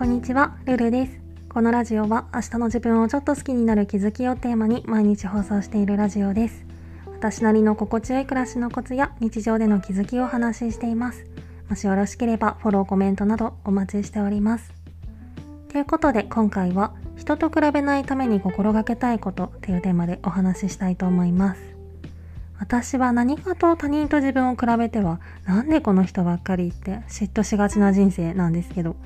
こんにちは、ルルです。このラジオは明日の自分をちょっと好きになる気づきをテーマに毎日放送しているラジオです。私なりの心地よい暮らしのコツや日常での気づきをお話ししています。もしよろしければフォロー、コメントなどお待ちしております。ということで今回は人と比べないために心がけたいことというテーマでお話ししたいと思います。私は何かと他人と自分を比べてはなんでこの人ばっかりって嫉妬しがちな人生なんですけど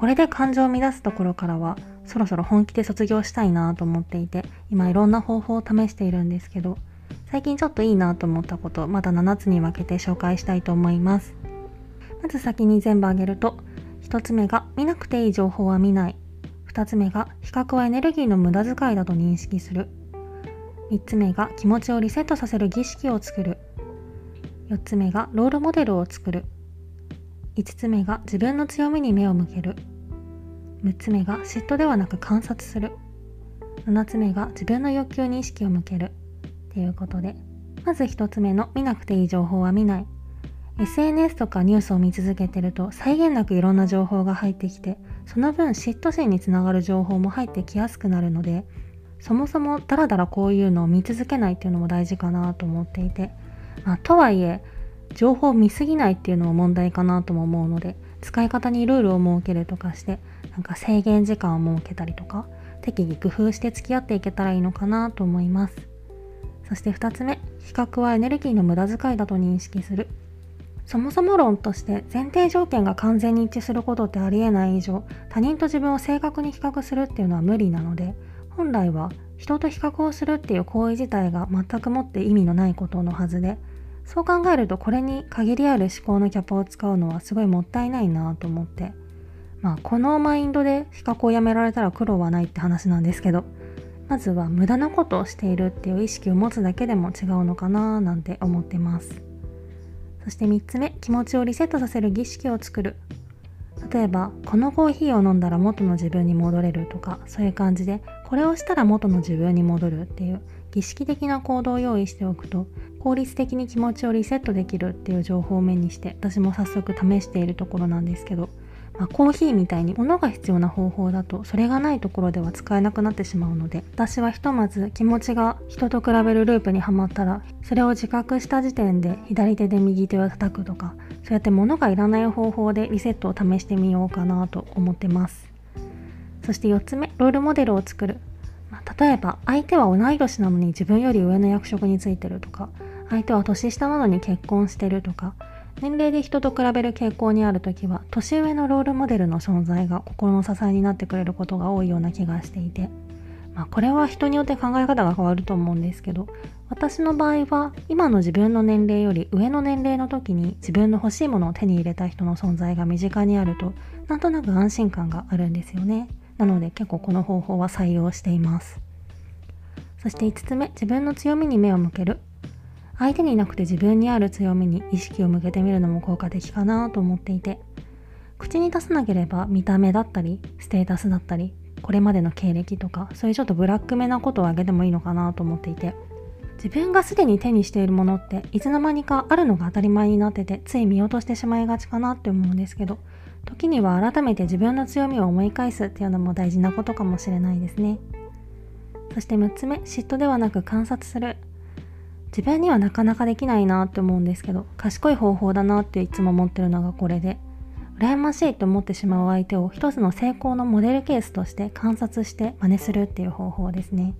これで感情を乱すところからはそろそろ本気で卒業したいなと思っていて今いろんな方法を試しているんですけど最近ちょっといいなと思ったことまだ7つに分けて紹介したいと思います。まず先に全部挙げると1つ目が見なくていい情報は見ない。2つ目が比較はエネルギーの無駄遣いだと認識する。3つ目が気持ちをリセットさせる儀式を作る。4つ目がロールモデルを作る。5つ目が自分の強みに目を向ける。6つ目が嫉妬ではなく観察する。7つ目が自分の欲求に意識を向ける。っていうことでまず1つ目の見なくていい情報は見ない。SNS とかニュースを見続けてると際限なくいろんな情報が入ってきてその分嫉妬心につながる情報も入ってきやすくなるのでそもそもダラダラこういうのを見続けないっていうのも大事かなと思っていて、まあ、とはいえ情報を見すぎないっていうのも問題かなとも思うので使い方にルールを設けるとかしてなんか制限時間を設けたりとか適宜工夫して付き合っていけたらいいのかなと思います。そして2つ目比較はエネルギーの無駄遣いだと認識する。そもそも論として前提条件が完全に一致することってありえない以上他人と自分を正確に比較するっていうのは無理なので本来は人と比較をするっていう行為自体が全くもって意味のないことのはずでそう考えるとこれに限りある思考のキャパを使うのはすごいもったいないなと思って。まあこのマインドで比較をやめられたら苦労はないって話なんですけどまずは無駄なことをしているっていう意識を持つだけでも違うのかななんて思ってます。そして3つ目気持ちをリセットさせる儀式を作る。例えばこのコーヒーを飲んだら元の自分に戻れるとかそういう感じでこれをしたら元の自分に戻るっていう儀式的な行動を用意しておくと効率的に気持ちをリセットできるっていう情報を目にして私も早速試しているところなんですけど、まあ、コーヒーみたいに物が必要な方法だとそれがないところでは使えなくなってしまうので私はひとまず気持ちが人と比べるループにはまったらそれを自覚した時点で左手で右手を叩くとかそうやって物がいらない方法でリセットを試してみようかなと思ってます。そして4つ目ロールモデルを作る。例えば相手は同い年なのに自分より上の役職についてるとか相手は年下なのに結婚してるとか年齢で人と比べる傾向にある時は年上のロールモデルの存在が心の支えになってくれることが多いような気がしていて、まあ、これは人によって考え方が変わると思うんですけど私の場合は今の自分の年齢より上の年齢の時に自分の欲しいものを手に入れた人の存在が身近にあるとなんとなく安心感があるんですよね。なので結構この方法は採用しています。そして5つ目自分の強みに目を向ける。相手になくて自分にある強みに意識を向けてみるのも効果的かなと思っていて口に出さなければ見た目だったりステータスだったりこれまでの経歴とかそういうちょっとブラックめなことをあげてもいいのかなと思っていて自分がすでに手にしているものっていつの間にかあるのが当たり前になっててつい見落としてしまいがちかなって思うんですけど時には改めて自分の強みを思い返すっていうのも大事なことかもしれないですね。そして6つ目嫉妬ではなく観察する。自分にはなかなかできないなって思うんですけど賢い方法だなっていつも思ってるのがこれで羨ましいと思ってしまう相手を一つの成功のモデルケースとして観察して真似するっていう方法ですね。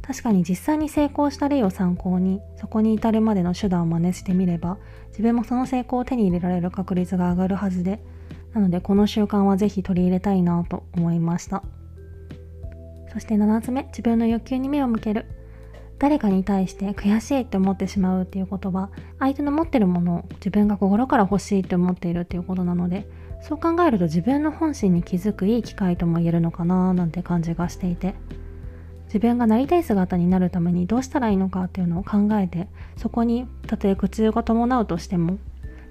確かに実際に成功した例を参考にそこに至るまでの手段を真似してみれば自分もその成功を手に入れられる確率が上がるはずでなのでこの習慣はぜひ取り入れたいなと思いました。そして7つ目自分の欲求に目を向ける。誰かに対して悔しいって思ってしまうっていうことは相手の持ってるものを自分が心から欲しいって思っているっていうことなのでそう考えると自分の本心に気づくいい機会とも言えるのかななんて感じがしていて。自分がなりたい姿になるためにどうしたらいいのかっていうのを考えてそこにたとえ苦痛が伴うとしても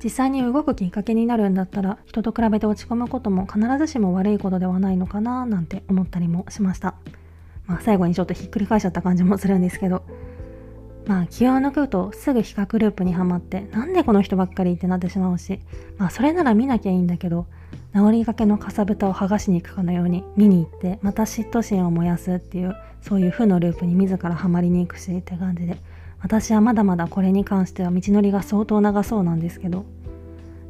実際に動くきっかけになるんだったら人と比べて落ち込むことも必ずしも悪いことではないのかななんて思ったりもしました。まあ、最後にちょっとひっくり返しちゃった感じもするんですけどまあ気を抜くとすぐ比較ループにはまってなんでこの人ばっかりってなってしまうしまあそれなら見なきゃいいんだけど治りがけのかさぶたを剥がしに行くかのように見に行ってまた嫉妬心を燃やすっていうそういう負のループに自らハマりに行くしって感じで私はまだまだこれに関しては道のりが相当長そうなんですけど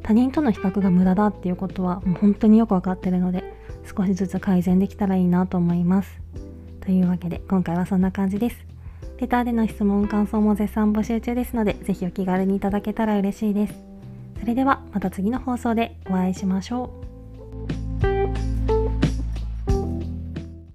他人との比較が無駄だっていうことはもう本当によくわかってるので少しずつ改善できたらいいなと思いますというわけで今回はそんな感じですレターでの質問、感想も絶賛募集中ですので、ぜひお気軽にいただけたら嬉しいです。それではまた次の放送でお会いしましょう。